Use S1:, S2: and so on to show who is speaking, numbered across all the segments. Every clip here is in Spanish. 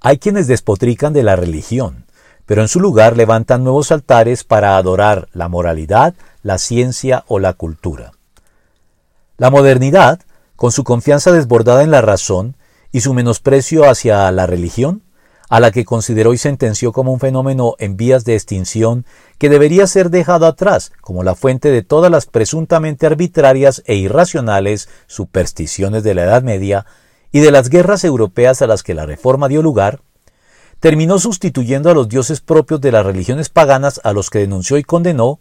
S1: Hay quienes despotrican de la religión, pero en su lugar levantan nuevos altares para adorar la moralidad, la ciencia o la cultura. La modernidad, con su confianza desbordada en la razón y su menosprecio hacia la religión, a la que consideró y sentenció como un fenómeno en vías de extinción que debería ser dejado atrás como la fuente de todas las presuntamente arbitrarias e irracionales supersticiones de la Edad Media y de las guerras europeas a las que la Reforma dio lugar, terminó sustituyendo a los dioses propios de las religiones paganas a los que denunció y condenó,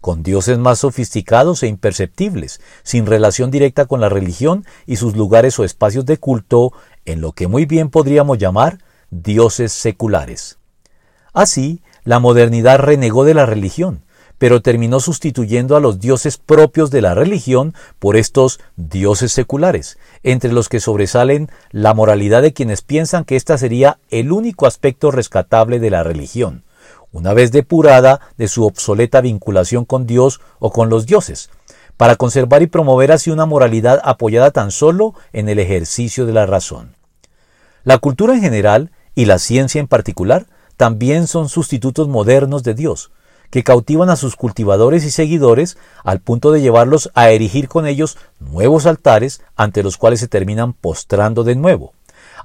S1: con dioses más sofisticados e imperceptibles, sin relación directa con la religión y sus lugares o espacios de culto, en lo que muy bien podríamos llamar dioses seculares. Así, la modernidad renegó de la religión, pero terminó sustituyendo a los dioses propios de la religión por estos dioses seculares, entre los que sobresalen la moralidad de quienes piensan que ésta sería el único aspecto rescatable de la religión, una vez depurada de su obsoleta vinculación con Dios o con los dioses, para conservar y promover así una moralidad apoyada tan solo en el ejercicio de la razón. La cultura en general y la ciencia en particular también son sustitutos modernos de Dios, que cautivan a sus cultivadores y seguidores al punto de llevarlos a erigir con ellos nuevos altares ante los cuales se terminan postrando de nuevo,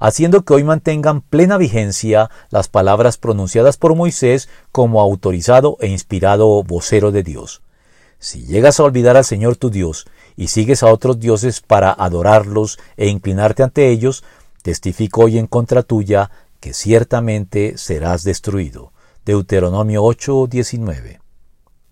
S1: haciendo que hoy mantengan plena vigencia las palabras pronunciadas por Moisés como autorizado e inspirado vocero de Dios. Si llegas a olvidar al Señor tu Dios y sigues a otros dioses para adorarlos e inclinarte ante ellos, testifico hoy en contra tuya que ciertamente serás destruido. Deuteronomio 8:19